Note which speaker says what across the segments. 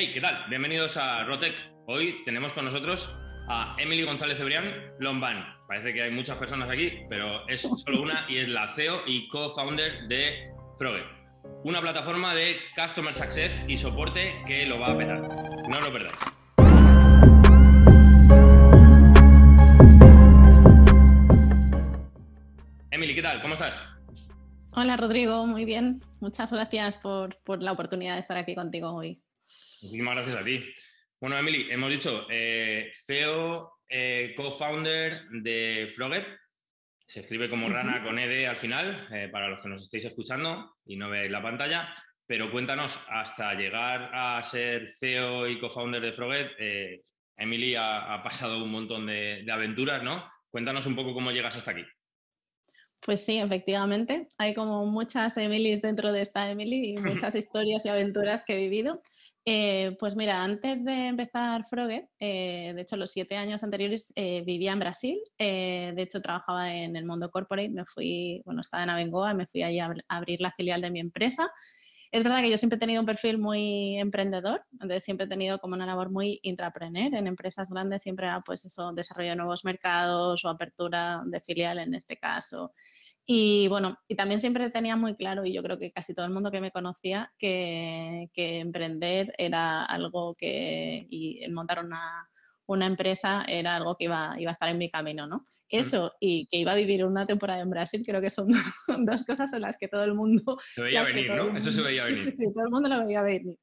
Speaker 1: Hey, ¿qué tal? Bienvenidos a Rotec. Hoy tenemos con nosotros a Emily González Cebrián Lomban. Parece que hay muchas personas aquí, pero es solo una y es la CEO y co-founder de Frogger, una plataforma de Customer Success y soporte que lo va a petar. No lo perdáis. Emily, ¿qué tal? ¿Cómo estás?
Speaker 2: Hola Rodrigo, muy bien. Muchas gracias por, la oportunidad de estar aquí contigo hoy.
Speaker 1: Muchísimas gracias a ti. Bueno, Emily, hemos dicho eh, CEO, eh, co-founder de Frogger. Se escribe como rana con ED al final, eh, para los que nos estéis escuchando y no veáis la pantalla. Pero cuéntanos, hasta llegar a ser CEO y co-founder de Frogger, Emily ha, pasado un montón de aventuras, ¿no? Cuéntanos un poco cómo llegas hasta aquí.
Speaker 2: Pues sí, efectivamente. Hay como muchas Emilys dentro de esta Emily y muchas historias y aventuras que he vivido. Eh, pues mira, antes de empezar Froget, eh, de hecho los siete años anteriores eh, vivía en Brasil, de hecho trabajaba en el mundo corporate, me fui, bueno, estaba en Abengoa, me fui allí a abrir la filial de mi empresa es verdad que yo siempre he tenido un perfil muy emprendedor, entonces siempre he tenido como una labor muy intrapreneur. En empresas grandes siempre era pues eso, desarrollo de nuevos mercados o apertura de filial en este caso. Y bueno, y también siempre tenía muy claro, y yo creo que casi todo el mundo que me conocía, que, que emprender era algo que, y montar una, una empresa era algo que iba, iba a estar en mi camino, ¿no? Eso y que iba a vivir una temporada en Brasil, creo que son dos cosas en las que todo el mundo...
Speaker 1: Se veía venir, ¿no? Eso se veía venir.
Speaker 2: Sí, todo el mundo lo veía venir.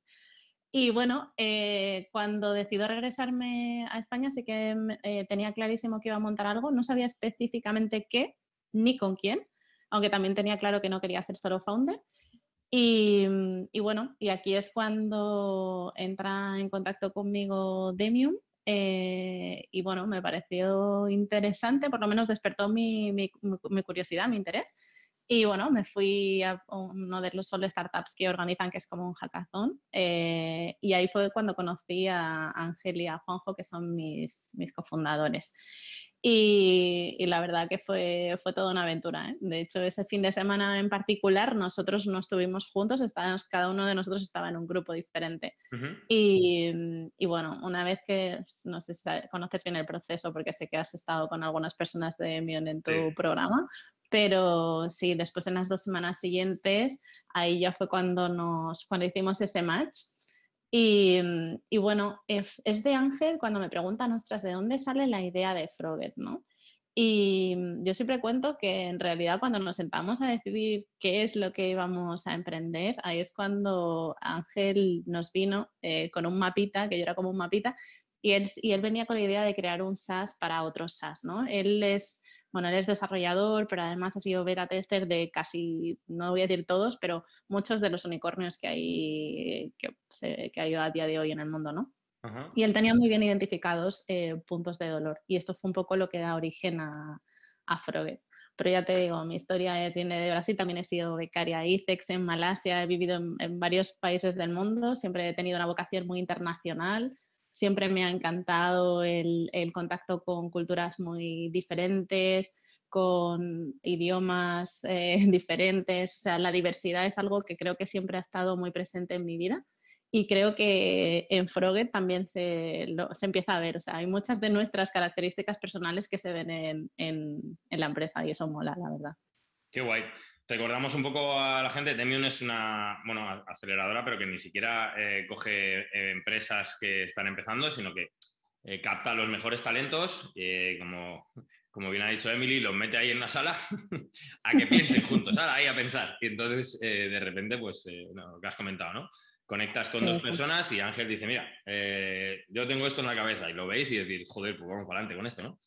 Speaker 2: Y bueno, eh, cuando decidió regresarme a España, sí que eh, tenía clarísimo que iba a montar algo. No sabía específicamente qué ni con quién, aunque también tenía claro que no quería ser solo founder. Y, bueno, y aquí es cuando entra en contacto conmigo Demium eh, y bueno, me pareció interesante, por lo menos despertó mi, mi, curiosidad, mi interés. Y bueno, me fui a uno de los solo startups que organizan, que es como un hackathon. Eh, y ahí fue cuando conocí a Ángel y a Juanjo, que son mis, mis cofundadores. Y, la verdad que fue, fue toda una aventura. ¿eh? De hecho, ese fin de semana en particular, nosotros no estuvimos juntos, estábamos, cada uno de nosotros estaba en un grupo diferente. y, y, bueno, una vez que, no sé si conoces bien el proceso, porque sé que has estado con algunas personas de Mion en tu programa, pero sí, después en las dos semanas siguientes, ahí ya fue cuando, nos, cuando hicimos ese match Mm, y, bueno, es de Ángel cuando me preguntan, ostras, ¿de dónde sale la idea de Froget? ¿no? Y mm, yo siempre cuento que en realidad cuando nos sentamos a decidir qué es lo que íbamos a emprender, ahí es cuando Ángel nos vino eh, con un mapita, que yo era como un mapita, y él, y él venía con la idea de crear un SaaS para otros SaaS, ¿no? Él es bueno, él es desarrollador, pero además ha sido beta tester de casi, no voy a decir todos, pero muchos de los unicornios que hay, que, hay a día de hoy en el mundo, ¿no? Y él tenía muy bien identificados eh, puntos de dolor. Y esto fue un poco lo que da origen a, a. Pero ya te digo, mi historia viene de Brasil, también he sido becaria ICEX en Malasia, he vivido en, varios países del mundo, siempre he tenido una vocación muy internacional siempre me ha encantado el, contacto con culturas muy diferentes, con idiomas eh, diferentes, o sea, la diversidad es algo que creo que siempre ha estado muy presente en mi vida y creo que en Froget también se, empieza a ver, o sea, hay muchas de nuestras características personales que se ven en, en la empresa y eso mola, la verdad.
Speaker 1: Qué guay. Recordamos un poco a la gente, Demium es una bueno, aceleradora, pero que ni siquiera eh, coge eh, empresas que están empezando, sino que eh, capta los mejores talentos, como, como bien ha dicho Emily, los mete ahí en una sala a que piensen juntos, ahí a pensar. Y entonces, de repente, pues, lo que has comentado, ¿no? Conectas con dos personas y Ángel dice, mira, yo tengo esto en la cabeza y lo veis y decís, joder, pues vamos para adelante con esto, ¿no?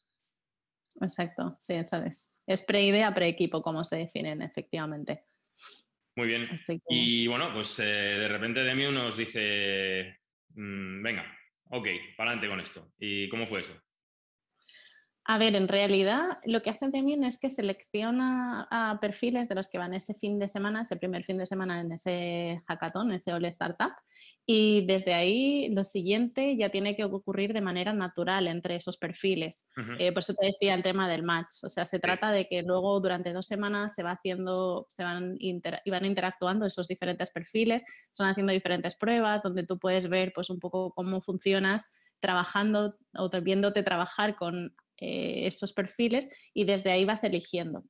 Speaker 2: Exacto, sí, sabes. Es pre-idea, pre-equipo, como se definen efectivamente.
Speaker 1: Muy bien. Y bueno, pues eh, de repente Demiu nos dice, mm, venga, ok, para adelante con esto. ¿Y cómo fue eso?
Speaker 2: A ver, en realidad lo que hace Demian es que selecciona a perfiles de los que van ese fin de semana, ese primer fin de semana en ese hackathon, ese All Startup, y desde ahí lo siguiente ya tiene que ocurrir de manera natural entre esos perfiles. Eh, por eso te decía el tema del match. O sea, se trata de que luego durante dos semanas se va haciendo, se van, y van interactuando esos diferentes perfiles, se van haciendo diferentes pruebas donde tú puedes ver pues un poco cómo funcionas trabajando o viéndote trabajar con eh, estos perfiles y desde ahí vas eligiendo.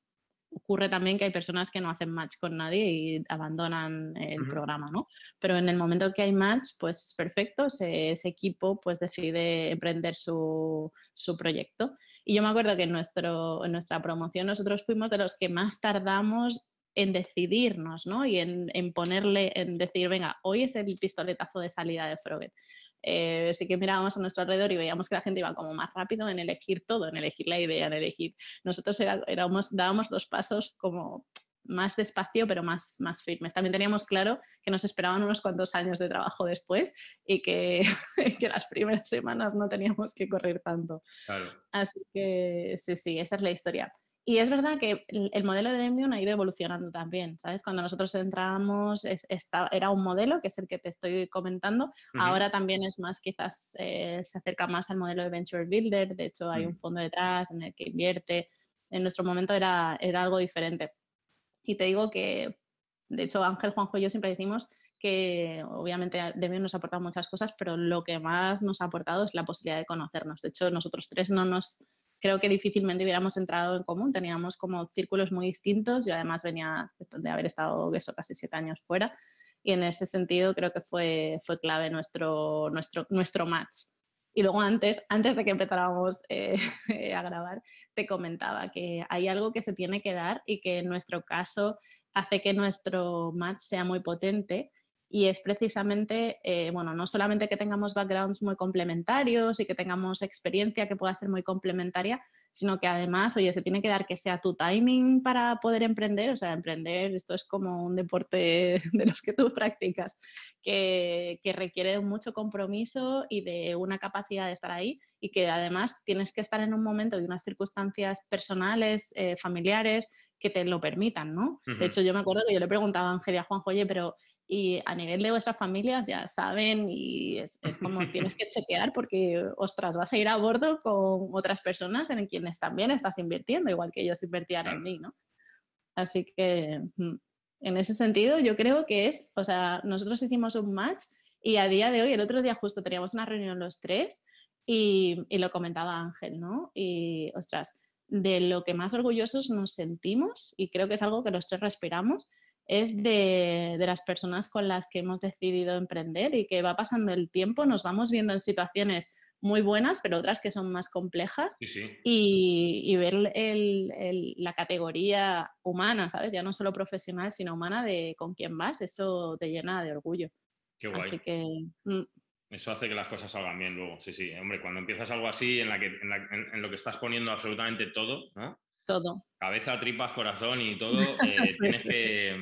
Speaker 2: Ocurre también que hay personas que no hacen match con nadie y abandonan el programa, ¿no? Pero en el momento que hay match, pues perfecto, ese, equipo pues decide emprender su, proyecto. Y yo me acuerdo que en, nuestro, en nuestra promoción nosotros fuimos de los que más tardamos en decidirnos, ¿no? Y en, en, ponerle, en decir, venga, hoy es el pistoletazo de salida de Froget eh, sí que mirábamos a nuestro alrededor y veíamos que la gente iba como más rápido en elegir todo, en elegir la idea, en elegir. Nosotros éramos, dábamos los pasos como más despacio, pero más, más firmes. También teníamos claro que nos esperaban unos cuantos años de trabajo después y que, que las primeras semanas no teníamos que correr tanto. Así que sí, sí, esa es la historia. Y es verdad que el, modelo de Demium ha ido evolucionando también, ¿sabes? Cuando nosotros entramos era un modelo, que es el que te estoy comentando, ahora también es más, quizás eh, se acerca más al modelo de Venture Builder, de hecho hay un mm. fondo detrás en el que invierte, en nuestro momento era, era algo diferente. Y te digo que, de hecho, Ángel, Juanjo y yo siempre decimos que obviamente Demium nos ha aportado muchas cosas, pero lo que más nos ha aportado es la posibilidad de conocernos. De hecho, nosotros tres no nos creo que difícilmente hubiéramos entrado en común. Teníamos como círculos muy distintos. Yo además venía de haber estado eso, casi siete años fuera y en ese sentido creo que fue, fue clave nuestro, nuestro, nuestro match. Y luego antes, antes de que empezáramos eh, a grabar, te comentaba que hay algo que se tiene que dar y que en nuestro caso hace que nuestro match sea muy potente y es precisamente, eh, bueno, no solamente que tengamos backgrounds muy complementarios y que tengamos experiencia que pueda ser muy complementaria, sino que además, oye, se tiene que dar que sea tu timing para poder emprender, o sea, emprender, esto es como un deporte de los que tú practicas, que, que requiere mucho compromiso y de una capacidad de estar ahí y que además tienes que estar en un momento y unas circunstancias personales, eh, familiares, que te lo permitan, ¿no? De hecho, yo me acuerdo que yo le preguntaba a Angelia Juanjo, oye, pero y a nivel de vuestras familias ya saben y es, como tienes que chequear porque, ostras, vas a ir a bordo con otras personas en quienes también estás invirtiendo, igual que ellos invertían en mí, ¿no? Así que mm, en ese sentido yo creo que es, o sea, nosotros hicimos un match y a día de hoy, el otro día justo teníamos una reunión los tres y, y lo comentaba Ángel, ¿no? Y, ostras, de lo que más orgullosos nos sentimos y creo que es algo que los tres respiramos es de, las personas con las que hemos decidido emprender y que va pasando el tiempo, nos vamos viendo en situaciones muy buenas, pero otras que son más complejas Y, ver la categoría humana, ¿sabes? Ya no solo profesional, sino humana de con quién vas, eso te llena de orgullo.
Speaker 1: Qué guay. Así que... Mm. Eso hace que las cosas salgan bien luego, sí, sí. Hombre, cuando empiezas algo así en, la que, en lo que estás poniendo absolutamente todo, ¿no?
Speaker 2: Todo.
Speaker 1: Cabeza, tripas, corazón y todo. Eh, tienes, que,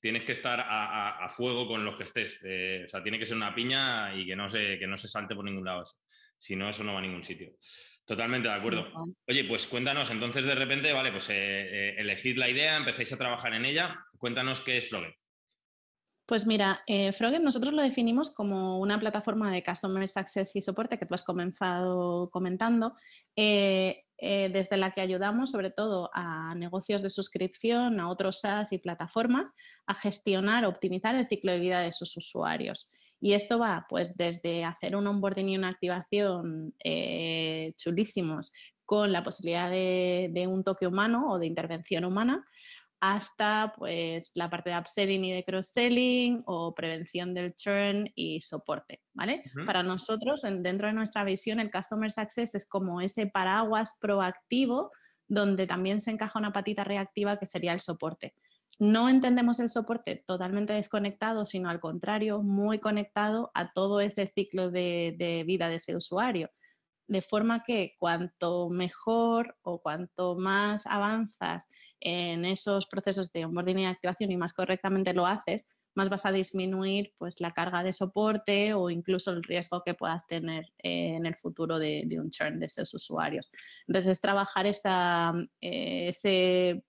Speaker 1: tienes que estar a, fuego con los que estés. Eh, o sea, tiene que ser una piña y que no se, que no se salte por ningún lado. Si no, eso no va a ningún sitio. Totalmente de acuerdo. Oye, pues cuéntanos, entonces de repente, vale, pues eh, elegid la idea, empecéis a trabajar en ella. Cuéntanos qué es Frogger.
Speaker 2: Pues mira, eh, nosotros lo definimos como una plataforma de Customer Success y soporte que tú has comenzado comentando. Eh, desde la que ayudamos sobre todo a negocios de suscripción, a otros SaaS y plataformas a gestionar, optimizar el ciclo de vida de sus usuarios. Y esto va pues desde hacer un onboarding y una activación eh, chulísimos con la posibilidad de, un toque humano o de intervención humana, hasta pues la parte de upselling y de cross-selling o prevención del churn y soporte, ¿vale? Para nosotros, dentro de nuestra visión, el Customer Success es como ese paraguas proactivo donde también se encaja una patita reactiva que sería el soporte. No entendemos el soporte totalmente desconectado, sino al contrario, muy conectado a todo ese ciclo de, de vida de ese usuario de forma que cuanto mejor o cuanto más avanzas en esos procesos de onboarding y activación y más correctamente lo haces, más vas a disminuir pues, la carga de soporte o incluso el riesgo que puedas tener eh, en el futuro de, un churn de esos usuarios. Entonces, es trabajar esa, eh,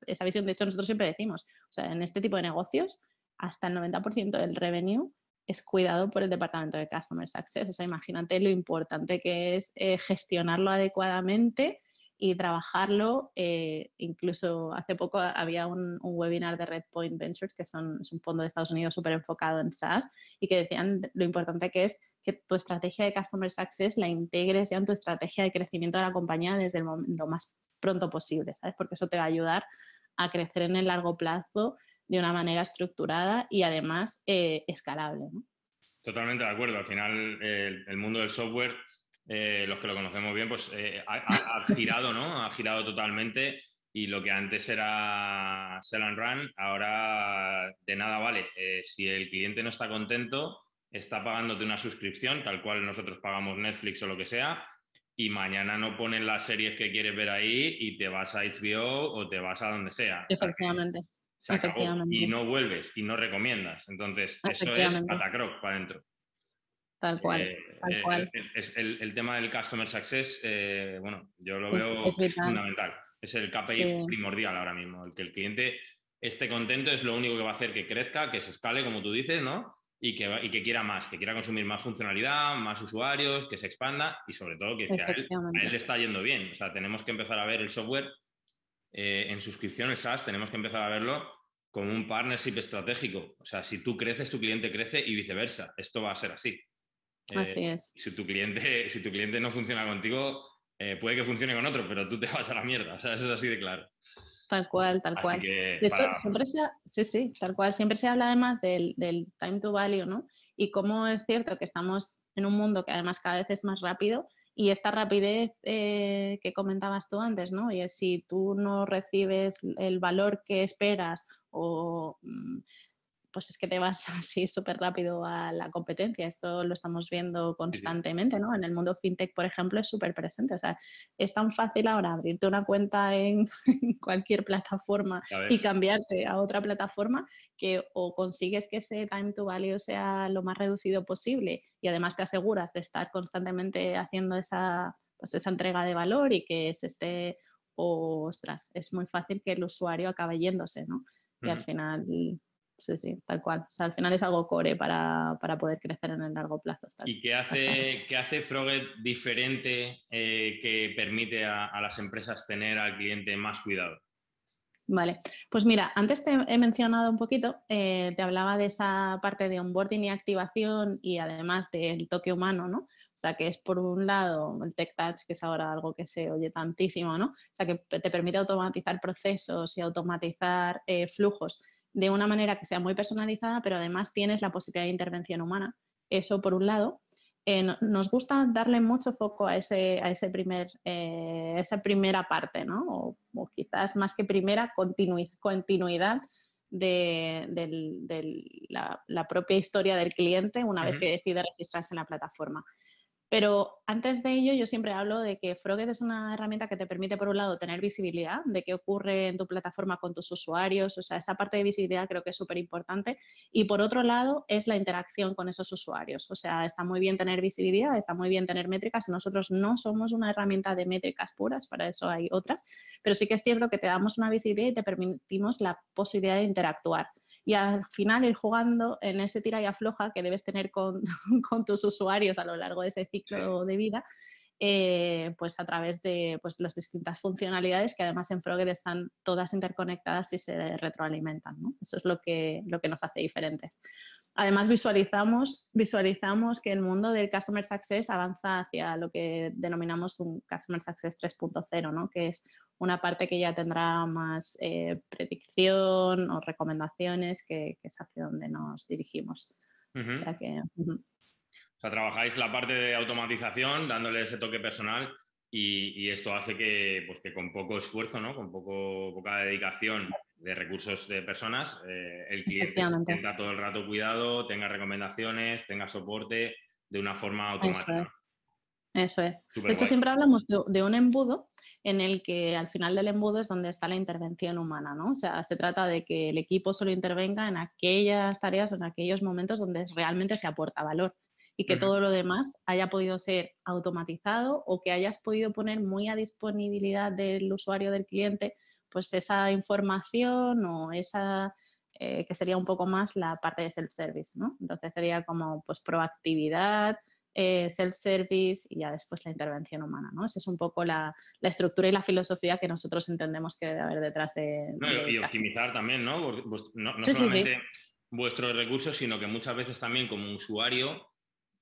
Speaker 2: esa visión. De hecho, nosotros siempre decimos, o sea, en este tipo de negocios, hasta el 90% del revenue es cuidado por el departamento de Customer Success. O sea, imagínate lo importante que es eh, gestionarlo adecuadamente y trabajarlo. Eh, incluso hace poco había un, webinar de Redpoint Ventures, que son, es un fondo de Estados Unidos súper enfocado en SaaS, y que decían lo importante que es que tu estrategia de Customer Success la integres ya en tu estrategia de crecimiento de la compañía desde el lo más pronto posible, ¿sabes? Porque eso te va a ayudar a crecer en el largo plazo de una manera estructurada y además eh, escalable.
Speaker 1: Totalmente de acuerdo. Al final, el mundo del software eh, los que lo conocemos bien, pues eh, ha, girado, ¿no? Ha girado totalmente y lo que antes era sell and run, ahora de nada vale. Eh, si el cliente no está contento, está pagándote una suscripción, tal cual nosotros pagamos Netflix o lo que sea, y mañana no ponen las series que quieres ver ahí y te vas a HBO o te vas a donde sea.
Speaker 2: Efectivamente.
Speaker 1: Y no vuelves y no recomiendas. Entonces, eso es Patacroc para adentro.
Speaker 2: Tal cual.
Speaker 1: Eh,
Speaker 2: tal
Speaker 1: eh,
Speaker 2: cual.
Speaker 1: El, tema del Customer Success, eh, bueno, yo lo veo fundamental. Es el KPI primordial ahora mismo. El que el cliente esté contento es lo único que va a hacer que crezca, que se escale, como tú dices, ¿no? Y que, y que quiera más, que quiera consumir más funcionalidad, más usuarios, que se expanda y sobre todo que, a, él, le está yendo bien. O sea, tenemos que empezar a ver el software en suscripciones SaaS, tenemos que empezar a verlo como un partnership estratégico. O sea, si tú creces, tu cliente crece y viceversa. Esto va a ser así.
Speaker 2: Así eh, es.
Speaker 1: Si tu cliente, si tu cliente no funciona contigo, eh, puede que funcione con otro, pero tú te vas a la mierda. O sea, eso es así de claro.
Speaker 2: Tal cual, tal cual. de hecho, siempre se, sí, sí, tal cual. Siempre se habla además del, del, time to value, ¿no? Y cómo es cierto que estamos en un mundo que además cada vez es más rápido y esta rapidez eh, que comentabas tú antes, ¿no? Y es si tú no recibes el valor que esperas o mm, pues es que te vas así súper rápido a la competencia. Esto lo estamos viendo constantemente, ¿no? En el mundo fintech, por ejemplo, es súper presente. O sea, es tan fácil ahora abrirte una cuenta en, cualquier plataforma y cambiarte a otra plataforma que o consigues que ese time to value sea lo más reducido posible y además te aseguras de estar constantemente haciendo esa, pues esa entrega de valor y que se esté, ostras, es muy fácil que el usuario acabe yéndose, ¿no? Y al final sí, sí, tal cual. O sea, al final es algo core para, poder crecer en el largo plazo.
Speaker 1: ¿Y qué hace, qué hace Froget diferente eh, que permite a, las empresas tener al cliente más cuidado?
Speaker 2: Vale, pues mira, antes te he mencionado un poquito, eh, te hablaba de esa parte de onboarding y activación y además del toque humano, ¿no? O sea, que es por un lado el Tech Touch, que es ahora algo que se oye tantísimo, ¿no? O sea, que te permite automatizar procesos y automatizar eh, flujos de una manera que sea muy personalizada, pero además tienes la posibilidad de intervención humana. Eso por un lado. Eh, nos gusta darle mucho foco a, ese, a ese primer, eh, esa primera parte, ¿no? O, quizás más que primera, continuidad de, la, propia historia del cliente una vez que decide registrarse en la plataforma. Pero antes de ello, yo siempre hablo de que Froget es una herramienta que te permite, por un lado, tener visibilidad de qué ocurre en tu plataforma con tus usuarios, o sea, esa parte de visibilidad creo que es súper importante. Y por otro lado, es la interacción con esos usuarios. O sea, está muy bien tener visibilidad, está muy bien tener métricas. Nosotros no somos una herramienta de métricas puras, para eso hay otras, pero sí que es cierto que te damos una visibilidad y te permitimos la posibilidad de interactuar y al final ir jugando en ese tira y afloja que debes tener con, tus usuarios a lo largo de ese ciclo de vida, eh, pues a través de pues, las distintas funcionalidades que además en Frogger están todas interconectadas y se retroalimentan. Eso es lo que, lo que nos hace diferentes. Además, visualizamos, visualizamos que el mundo del Customer Success avanza hacia lo que denominamos un Customer Success 3.0, ¿no? que es una parte que ya tendrá más eh, predicción o recomendaciones, que, es hacia donde nos dirigimos.
Speaker 1: o, sea, trabajáis la parte de automatización, dándole ese toque personal y, esto hace que, pues, que con poco esfuerzo, ¿no? con poco, poca dedicación de recursos de personas, eh, el cliente tenga todo el rato cuidado, tenga recomendaciones, tenga soporte de una forma automática.
Speaker 2: Eso es. de hecho, siempre hablamos de, un embudo en el que al final del embudo es donde está la intervención humana, ¿no? O sea, se trata de que el equipo solo intervenga en aquellas tareas o en aquellos momentos donde realmente se aporta valor y que todo lo demás haya podido ser automatizado o que hayas podido poner muy a disponibilidad del usuario, del cliente, pues esa información o esa eh, que sería un poco más la parte de self-service, ¿no? Entonces sería como pues proactividad, eh, self-service y ya después la intervención humana, ¿no? Esa es un poco la, estructura y la filosofía que nosotros entendemos que debe haber detrás de...
Speaker 1: y optimizar también, ¿no? no, solamente vuestros recursos, sino que muchas veces también como usuario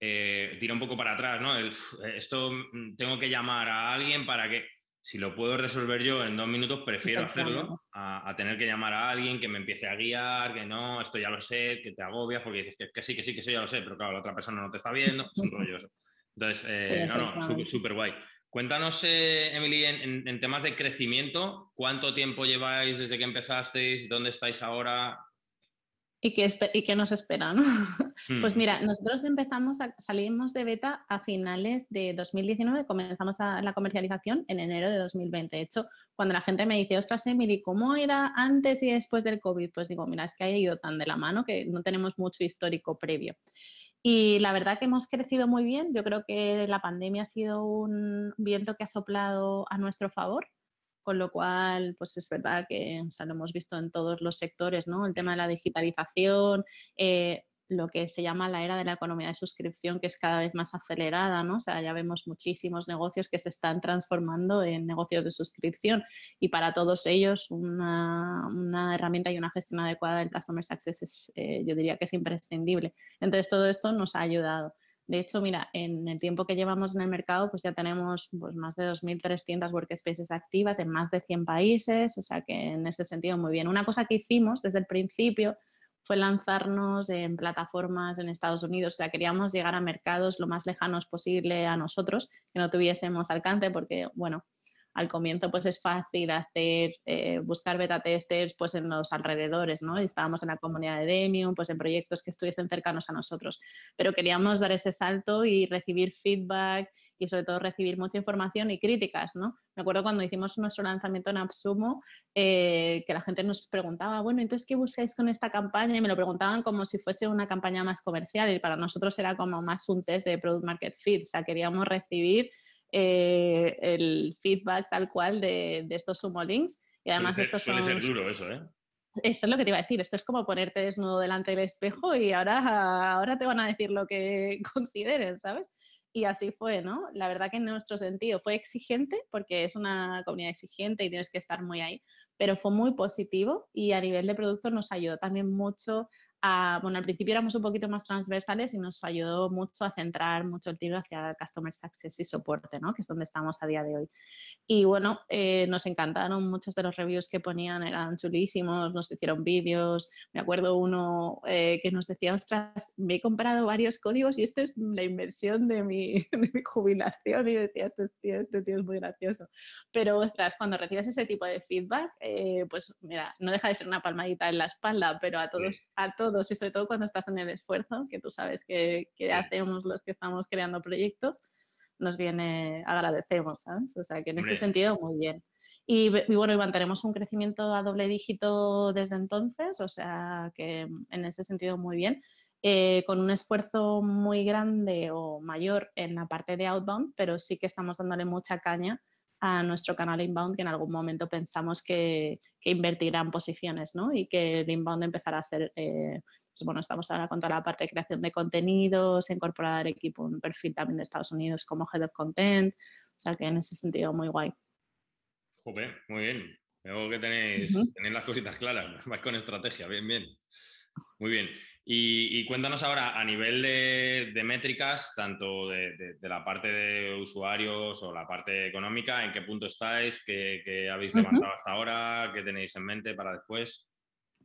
Speaker 1: eh, tira un poco para atrás, ¿no? esto mm, tengo que llamar a alguien para que si lo puedo resolver yo en dos minutos, prefiero hacerlo a, tener que llamar a alguien que me empiece a guiar, que no, esto ya lo sé, que te agobias porque dices que, sí, que sí, que eso ya lo sé, pero claro, la otra persona no te está viendo, es un rollo eso. Entonces, eh, no, no, súper guay. Cuéntanos, eh, Emily, en, temas de crecimiento, ¿cuánto tiempo lleváis desde que empezasteis? ¿Dónde estáis ahora?
Speaker 2: ¿Y qué, y nos espera? ¿no? Pues hmm. mira, nosotros empezamos, a, salimos de beta a finales de 2019, comenzamos la comercialización en enero de 2020. De hecho, cuando la gente me dice, ostras, Emily, ¿cómo era antes y después del COVID? Pues digo, mira, es que ha ido tan de la mano que no tenemos mucho histórico previo. Y la verdad que hemos crecido muy bien. Yo creo que la pandemia ha sido un viento que ha soplado a nuestro favor con lo cual, pues es verdad que lo hemos visto en todos los sectores, ¿no? El tema de la digitalización, eh, lo que se llama la era de la economía de suscripción, que es cada vez más acelerada, ¿no? O sea, ya vemos muchísimos negocios que se están transformando en negocios de suscripción y para todos ellos una, herramienta y una gestión adecuada del Customer Success es, eh, yo diría que es imprescindible. Entonces, todo esto nos ha ayudado. De hecho, mira, en el tiempo que llevamos en el mercado, pues ya tenemos pues, más de 2.300 workspaces activas en más de 100 países, o sea que en ese sentido muy bien. Una cosa que hicimos desde el principio fue lanzarnos en plataformas en Estados Unidos, o sea, queríamos llegar a mercados lo más lejanos posible a nosotros, que no tuviésemos alcance, porque, bueno, al comienzo pues es fácil hacer, eh, buscar beta testers pues en los alrededores, ¿no? Estábamos en la comunidad de Demium, pues en proyectos que estuviesen cercanos a nosotros, pero queríamos dar ese salto y recibir feedback y sobre todo recibir mucha información y críticas, ¿no? Me acuerdo cuando hicimos nuestro lanzamiento en AppSumo, eh, que la gente nos preguntaba, bueno, entonces, ¿qué buscáis con esta campaña? Y me lo preguntaban como si fuese una campaña más comercial y para nosotros era como más un test de Product Market Fit, o sea, queríamos recibir eh, el feedback tal cual de, estos sumo links. Y además estos son...
Speaker 1: duro eso, ¿eh?
Speaker 2: Eso es lo que te iba a decir. Esto es como ponerte desnudo delante del espejo y ahora, ahora te van a decir lo que consideren, ¿sabes? Y así fue, ¿no? La verdad que en nuestro sentido fue exigente, porque es una comunidad exigente y tienes que estar muy ahí, pero fue muy positivo y a nivel de producto nos ayudó también mucho bueno, al principio éramos un poquito más transversales y nos ayudó mucho a centrar mucho el tiro hacia Customer Success y soporte, ¿no? que es donde estamos a día de hoy. Y bueno, eh, nos encantaron muchos de los reviews que ponían, eran chulísimos, nos hicieron vídeos. Me acuerdo uno eh, que nos decía, ostras, me he comprado varios códigos y esto es la inversión de mi, de mi jubilación. Y decía, este tío, este tío es muy gracioso. Pero ostras, cuando recibes ese tipo de feedback, eh, pues mira, no deja de ser una palmadita en la espalda, pero a todos, a todos y sobre todo cuando estás en el esfuerzo, que tú sabes que, hacemos los que estamos creando proyectos, nos viene, agradecemos, ¿sabes? O sea que en ese sentido, muy bien. Y, bueno, y mantenemos un crecimiento a doble dígito desde entonces, o sea que en ese sentido muy bien, eh, con un esfuerzo muy grande o mayor en la parte de outbound, pero sí que estamos dándole mucha caña a nuestro canal inbound que en algún momento pensamos que, que invertirá posiciones ¿no? y que el inbound empezará a ser, eh, pues bueno, estamos ahora con toda la parte de creación de contenidos, incorporar equipo, un perfil también de Estados Unidos como Head of Content, o sea que en ese sentido muy guay.
Speaker 1: Joder, muy bien. Veo que tenéis, tenéis las cositas claras, vais con estrategia, bien, bien. Muy bien. Y, cuéntanos ahora a nivel de, métricas, tanto de, la parte de usuarios o la parte económica, ¿en qué punto estáis? ¿Qué, habéis levantado hasta ahora? ¿Qué tenéis en mente para después?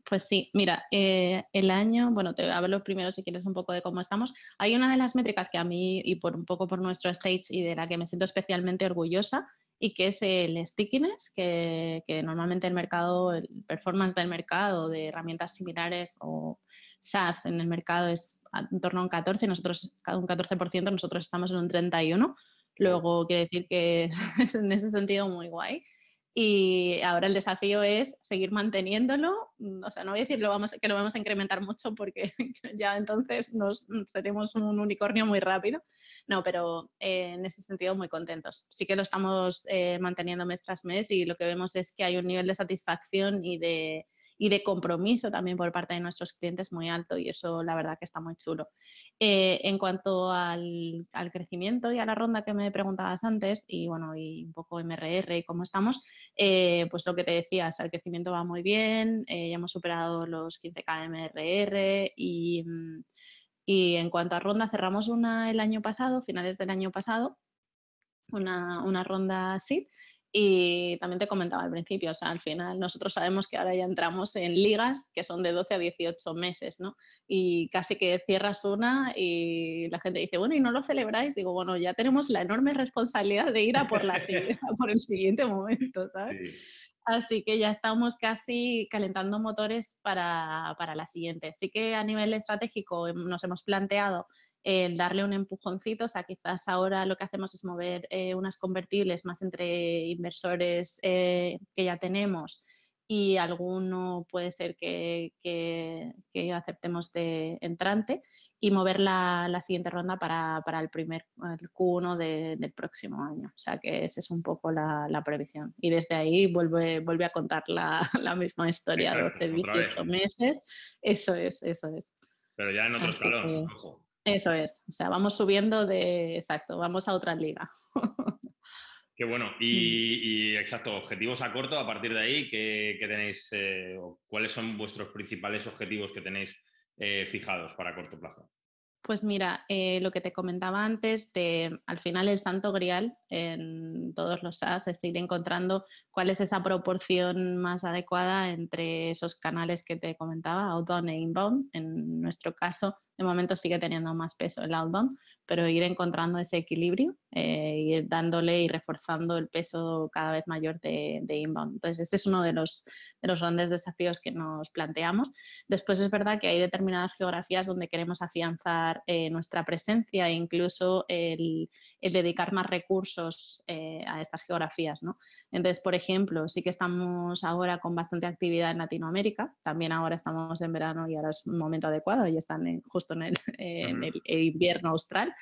Speaker 2: Pues sí, mira, eh, el año, bueno, te hablo primero si quieres un poco de cómo estamos. Hay una de las métricas que a mí, y por un poco por nuestro stage, y de la que me siento especialmente orgullosa, y que es el stickiness, que, que normalmente el mercado, el performance del mercado de herramientas similares o SaaS en el mercado es en torno a un 14, nosotros un 14%, nosotros estamos en un 31, Luego quiere decir que es en ese sentido muy guay. Y ahora el desafío es seguir manteniéndolo. O sea, no voy a decir lo vamos, que lo vamos a incrementar mucho porque ya entonces nos, seremos un unicornio muy rápido. No, pero eh, en ese sentido muy contentos. Sí que lo estamos eh, manteniendo mes tras mes y lo que vemos es que hay un nivel de satisfacción y de, y de compromiso también por parte de nuestros clientes muy alto y eso la verdad que está muy chulo. Eh, en cuanto al, crecimiento y a la ronda que me preguntabas antes y bueno, y un poco MRR y cómo estamos, eh, pues lo que te decías, el crecimiento va muy bien, eh, ya hemos superado los 15k MRR y, mm, y en cuanto a ronda cerramos una el año pasado, finales del año pasado, una, una ronda así y también te comentaba al principio, o sea, al final nosotros sabemos que ahora ya entramos en ligas que son de 12 a 18 meses, ¿no? Y casi que cierras una y la gente dice, bueno, ¿y no lo celebráis? Digo, bueno, ya tenemos la enorme responsabilidad de ir a por, la, por el siguiente momento, ¿sabes? Así que ya estamos casi calentando motores para, para, la siguiente. Sí que a nivel estratégico nos hemos planteado el darle un empujoncito. O sea, quizás ahora lo que hacemos es mover eh, unas convertibles más entre inversores eh, que ya tenemos y alguno puede ser que, que, aceptemos de entrante y mover la, la siguiente ronda para, para, el primer el Q1 del próximo año. O sea que esa es un poco la, la previsión. Y desde ahí vuelve, vuelve a contar la, misma historia, 12, 18 meses. Eso es, eso es.
Speaker 1: Pero ya en otro escalón, ojo.
Speaker 2: Eso es, o sea, vamos subiendo de, exacto, vamos a otra liga.
Speaker 1: Qué bueno. Mm. Y, exacto, objetivos a corto, a partir de ahí, ¿qué, tenéis, eh, cuáles son vuestros principales objetivos que tenéis eh, fijados para corto plazo?
Speaker 2: Pues mira, eh, lo que te comentaba antes, de, al final el santo grial en todos los SaaS es ir encontrando cuál es esa proporción más adecuada entre esos canales que te comentaba, outbound e inbound. En nuestro caso, de momento sigue teniendo más peso el outbound, pero ir encontrando ese equilibrio, eh, ir dándole y reforzando el peso cada vez mayor de, inbound. Entonces, este es uno de los, de los grandes desafíos que nos planteamos. Después es verdad que hay determinadas geografías donde queremos afianzar eh, nuestra presencia e incluso el, dedicar más recursos eh, a estas geografías. ¿no? Entonces, por ejemplo, sí que estamos ahora con bastante actividad en Latinoamérica, también ahora estamos en verano y ahora es un momento adecuado y están justo en el, invierno austral.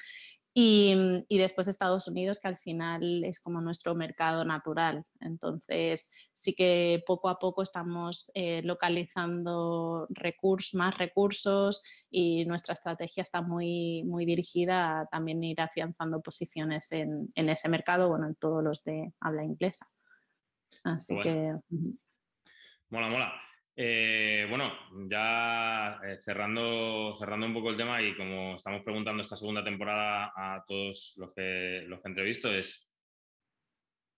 Speaker 2: Y, después Estados Unidos, que al final es como nuestro mercado natural. Entonces, sí que poco a poco estamos eh, localizando recursos, más recursos y nuestra estrategia está muy, muy dirigida a también ir afianzando posiciones en, en ese mercado, bueno, en todos los de habla inglesa. Así que.
Speaker 1: Mola, mola. Eh, bueno, ya eh, cerrando, cerrando un poco el tema y como estamos preguntando esta segunda temporada a todos los que, los que entrevisto, es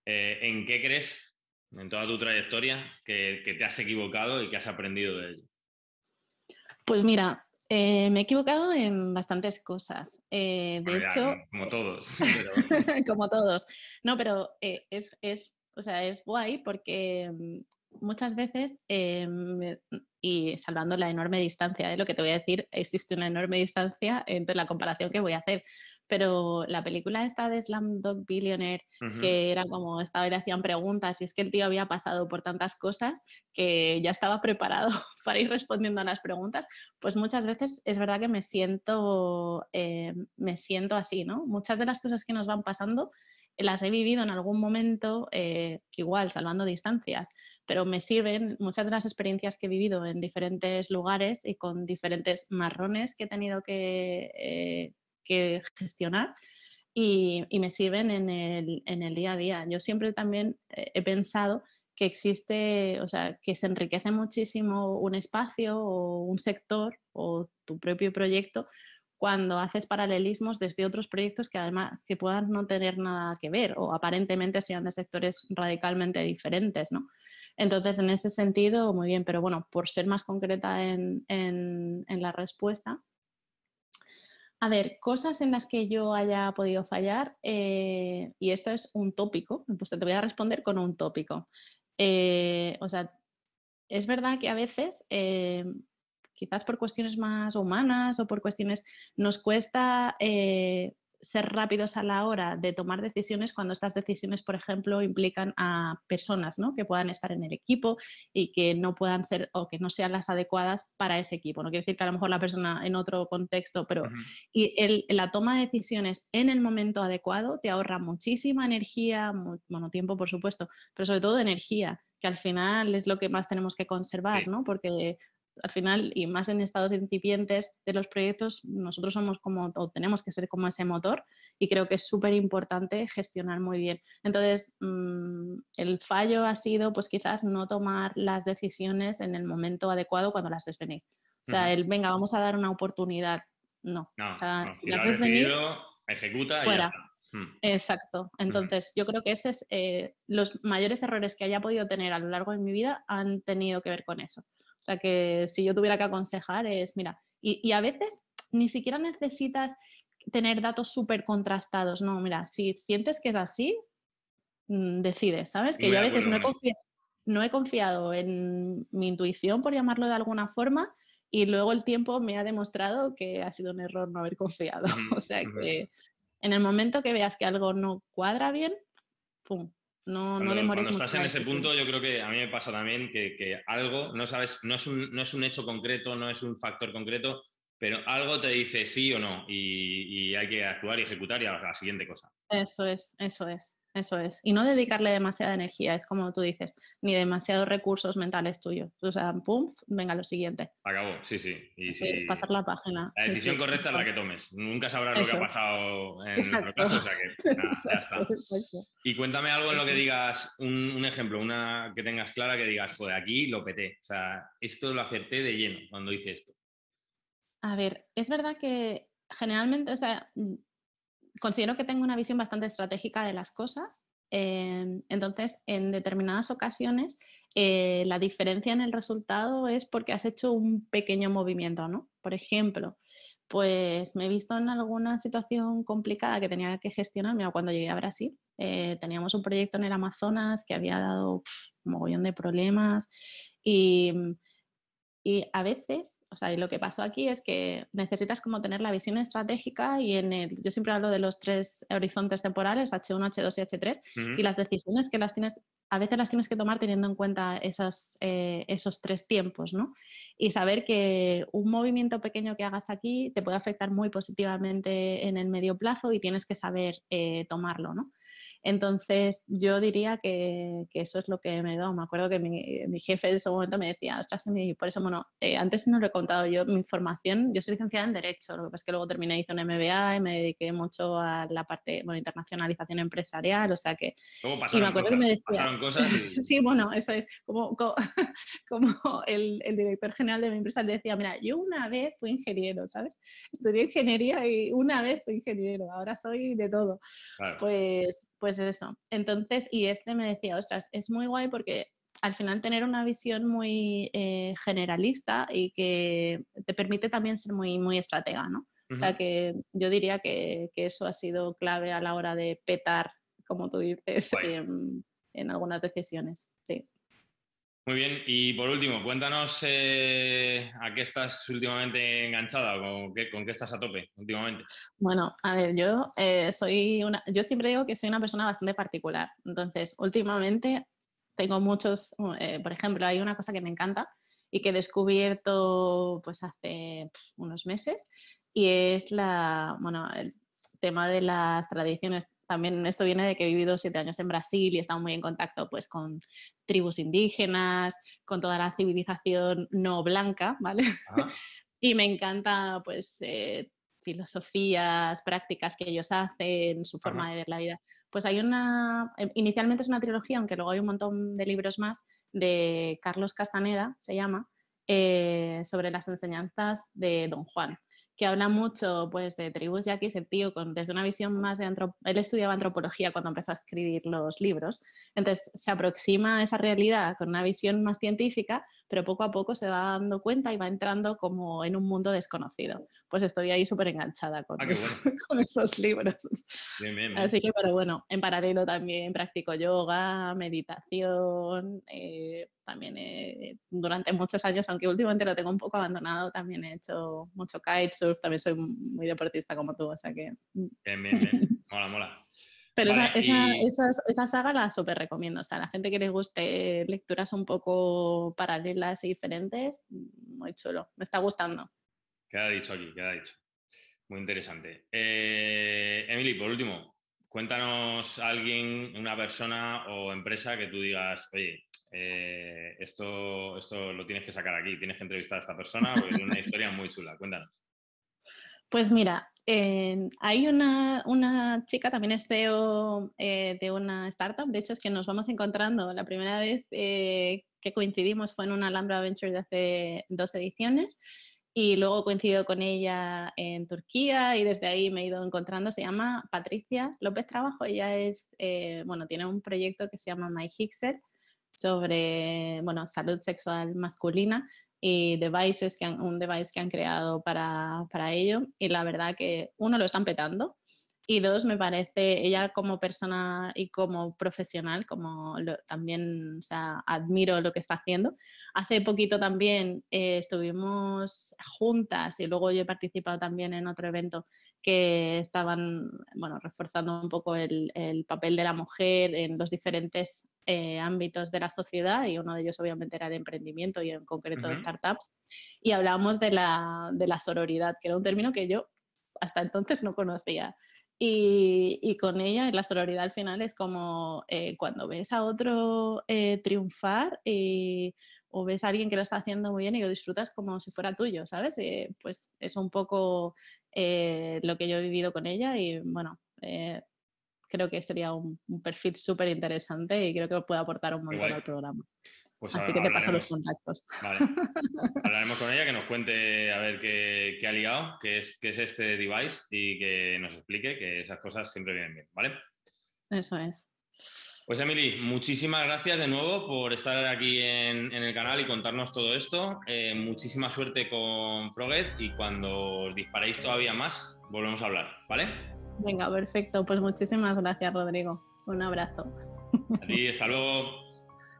Speaker 1: eh, ¿en qué crees en toda tu trayectoria que, te has equivocado y que has aprendido de ello?
Speaker 2: Pues mira, me he equivocado en bastantes cosas. de hecho.
Speaker 1: Como todos.
Speaker 2: como todos. No, pero es, es o sea, es guay porque mm, muchas veces, em, y salvando la enorme distancia de lo que te voy a decir, existe una enorme distancia entre la comparación que voy a hacer. Pero la película esta de Dog Billionaire, que era como estaba y le hacían preguntas, y es que el tío había pasado por tantas cosas que ya estaba preparado para ir respondiendo a las preguntas, pues muchas veces es verdad que me siento, eh, me siento así, ¿no? Muchas de las cosas que nos van pasando las he vivido en algún momento, eh, igual, salvando distancias, pero me sirven muchas de las experiencias que he vivido en diferentes lugares y con diferentes marrones que he tenido que, eh, gestionar. Y, me sirven en el, día a día. Yo siempre también eh, he pensado que existe, o sea, que se enriquece muchísimo un espacio o un sector o tu propio proyecto cuando haces paralelismos desde otros proyectos que además que puedan no tener nada que ver o aparentemente sean de sectores radicalmente diferentes, ¿no? Entonces, en ese sentido, muy bien, pero bueno, por ser más concreta en, la respuesta, a ver, cosas en las que yo haya podido fallar, eh, y esto es un tópico, pues te voy a responder con un tópico. Eh, o sea, es verdad que a veces eh, quizás por cuestiones más humanas o por cuestiones, nos cuesta ser rápidos a la hora de tomar decisiones cuando estas decisiones, por ejemplo, implican a personas ¿no? que puedan estar en el equipo y que no puedan ser o que no sean las adecuadas para ese equipo. No quiere decir que a lo mejor la persona en otro contexto, pero y el, la toma de decisiones en el momento adecuado te ahorra muchísima energía, bueno, tiempo por supuesto, pero sobre todo energía que al final es lo que más tenemos que conservar, ¿no? Porque al final, y más en estados incipientes de los proyectos, nosotros somos como, o tenemos que ser como ese motor y creo que es súper importante gestionar muy bien. Entonces, mm, el fallo ha sido, pues quizás no tomar las decisiones en el momento adecuado cuando las ves venir. O sea, el, venga, vamos a dar una oportunidad. No.
Speaker 1: o sea, si las ves venir, ejecuta fuera.
Speaker 2: Hmm. Exacto. Entonces, yo creo que esos eh, los mayores errores que haya podido tener a lo largo de mi vida han tenido que ver con eso. O sea que si yo tuviera que aconsejar es, mira, y, a veces ni siquiera necesitas tener datos súper contrastados, no, mira, si sientes que es así, mm, decide, ¿sabes? Que yo a veces no he, confiado, no he confiado en mi intuición, por llamarlo de alguna forma, y luego el tiempo me ha demostrado que ha sido un error no haber confiado. o sea que en el momento que veas que algo no cuadra bien, ¡pum! No, no demores
Speaker 1: cuando estás en ese punto, yo creo que a mí me pasa también que, algo, no sabes, no es, un, no es un hecho concreto, no es un factor concreto, pero algo te dice sí o no y, y hay que actuar y ejecutar y a la siguiente cosa.
Speaker 2: Eso es, eso es. Eso es. Y no dedicarle demasiada energía, es como tú dices, ni demasiados recursos mentales tuyos. O sea, pum, venga lo siguiente.
Speaker 1: Acabó, sí, sí. Y
Speaker 2: pasar la página.
Speaker 1: La decisión correcta es la que tomes. Nunca sabrás lo que ha pasado en nuestro caso, o sea que ya está. Y cuéntame algo en lo que digas, un, ejemplo, una que tengas clara que digas, joder, aquí lo peté. O sea, esto lo acerté de lleno cuando hice esto.
Speaker 2: A ver, es verdad que generalmente, o sea, considero que tengo una visión bastante estratégica de las cosas. Em, entonces, en determinadas ocasiones, eh, la diferencia en el resultado es porque has hecho un pequeño movimiento, ¿no? Por ejemplo, pues me he visto en alguna situación complicada que tenía que gestionar. Mira, cuando llegué a Brasil, eh, teníamos un proyecto en el Amazonas que había dado un mogollón de problemas y, y a veces o sea, y lo que pasó aquí es que necesitas como tener la visión estratégica y en el, yo siempre hablo de los tres horizontes temporales, H1, H2 y H3, y las decisiones que las tienes, a veces las tienes que tomar teniendo en cuenta esas, eh, esos tres tiempos, ¿no? Y saber que un movimiento pequeño que hagas aquí te puede afectar muy positivamente en el medio plazo y tienes que saber eh, tomarlo, ¿no? Entonces, yo diría que, eso es lo que me da. Me acuerdo que mi, jefe en ese momento me decía, ostras, por eso, bueno, eh, antes no lo he contado yo, mi formación, yo soy licenciada en Derecho, lo que pasa es que luego terminé, hice un MBA y me dediqué mucho a la parte, bueno, internacionalización empresarial, o sea que...
Speaker 1: ¿Cómo pasaron, y me acuerdo cosas? Que me decía,
Speaker 2: ¿Pasaron cosas? sí, bueno, eso es, como, como, el, director general de mi empresa le decía, mira, yo una vez fui ingeniero, ¿sabes? Estudié ingeniería y una vez fui ingeniero, ahora soy de todo. Pues pues eso. Entonces, y este me decía, ostras, es muy guay porque al final tener una visión muy eh, generalista y que te permite también ser muy, muy estratega, ¿no? O sea que yo diría que, eso ha sido clave a la hora de petar, como tú dices, en algunas decisiones. Sí.
Speaker 1: Muy bien, y por último, cuéntanos eh, a qué estás últimamente enganchada, con qué, con qué estás a tope últimamente.
Speaker 2: Bueno, a ver, yo eh, soy una, yo siempre digo que soy una persona bastante particular. Entonces, últimamente tengo muchos, eh, por ejemplo, hay una cosa que me encanta y que he descubierto pues hace unos meses y es la, bueno, el tema de las tradiciones también esto viene de que he vivido siete años en Brasil y he estado muy en contacto pues con tribus indígenas, con toda la civilización no blanca, ¿vale? y me encanta pues eh, filosofías, prácticas que ellos hacen, su forma de ver la vida. Pues hay una, eh, inicialmente es una trilogía, aunque luego hay un montón de libros más, de Carlos Castaneda, se llama, eh, sobre las enseñanzas de Don Juan que habla mucho pues, de tribus yaquis, el tío, con, desde una visión más de antropología, él estudiaba antropología cuando empezó a escribir los libros, entonces se aproxima a esa realidad con una visión más científica, pero poco a poco se va dando cuenta y va entrando como en un mundo desconocido. Pues estoy ahí súper enganchada con,
Speaker 1: Ah, bueno.
Speaker 2: con esos libros.
Speaker 1: Bien, bien, bien.
Speaker 2: Así que, pero bueno, en paralelo también practico yoga, meditación, eh, también eh, durante muchos años, aunque últimamente lo tengo un poco abandonado, también he hecho mucho kitesurf, también soy muy deportista como tú, o sea que... mm.
Speaker 1: Bien, bien, bien. Mola, mola.
Speaker 2: Pero esa,
Speaker 1: Vale,
Speaker 2: esa,
Speaker 1: y-
Speaker 2: esa, esa saga la súper recomiendo, o sea, la gente que le guste lecturas un poco paralelas y diferentes, muy chulo, me está gustando.
Speaker 1: Queda dicho aquí, queda dicho. Muy interesante. Eh, Emily, por último, cuéntanos a alguien, una persona o empresa que tú digas, oye, eh, esto, esto lo tienes que sacar aquí, tienes que entrevistar a esta persona porque es una historia muy chula. Cuéntanos.
Speaker 2: Pues mira, hay una, una chica, también es CEO eh, de una startup, de hecho es que nos vamos encontrando, la primera vez eh, que coincidimos fue en una Alhambra Venture de hace dos ediciones y luego coincido con ella en Turquía y desde ahí me he ido encontrando, se llama Patricia López Trabajo, ella es, eh, bueno, tiene un proyecto que se llama My Hixer sobre, bueno, salud sexual masculina y devices que han, un device que han creado para, para ello. Y la verdad que uno lo están petando y dos me parece ella como persona y como profesional, como lo- también, o sea, admiro lo que está haciendo. Hace poquito también eh, estuvimos juntas y luego yo he participado también en otro evento que estaban, bueno, reforzando un poco el, el papel de la mujer en los diferentes eh, ámbitos de la sociedad y uno de ellos obviamente era el emprendimiento y en concreto
Speaker 1: Ujú.
Speaker 2: startups. Y hablábamos de la, de la sororidad, que era un término que yo hasta entonces no conocía. Y, y con ella, la sororidad al final es como eh, cuando ves a otro eh, triunfar y, o ves a alguien que lo está haciendo muy bien y lo disfrutas como si fuera tuyo, ¿sabes? Eh, pues es un poco eh, lo que yo he vivido con ella y bueno, eh, creo que sería un, un perfil súper interesante y creo que puede aportar un montón al programa.
Speaker 1: Pues
Speaker 2: Así que te paso los contactos.
Speaker 1: Vale. Hablaremos con ella, que nos cuente a ver qué, qué ha ligado, qué es, qué es este device y que nos explique que esas cosas siempre vienen bien, ¿vale?
Speaker 2: Eso es.
Speaker 1: Pues Emily, muchísimas gracias de nuevo por estar aquí en, en el canal y contarnos todo esto. Eh, muchísima suerte con Froget y cuando os disparéis todavía más, volvemos a hablar, ¿vale?
Speaker 2: Venga, perfecto. Pues muchísimas gracias, Rodrigo. Un abrazo.
Speaker 1: A ti, hasta luego.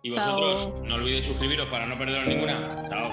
Speaker 1: Y
Speaker 2: Chao.
Speaker 1: vosotros, no olvidéis suscribiros para no perderos ninguna. Chao.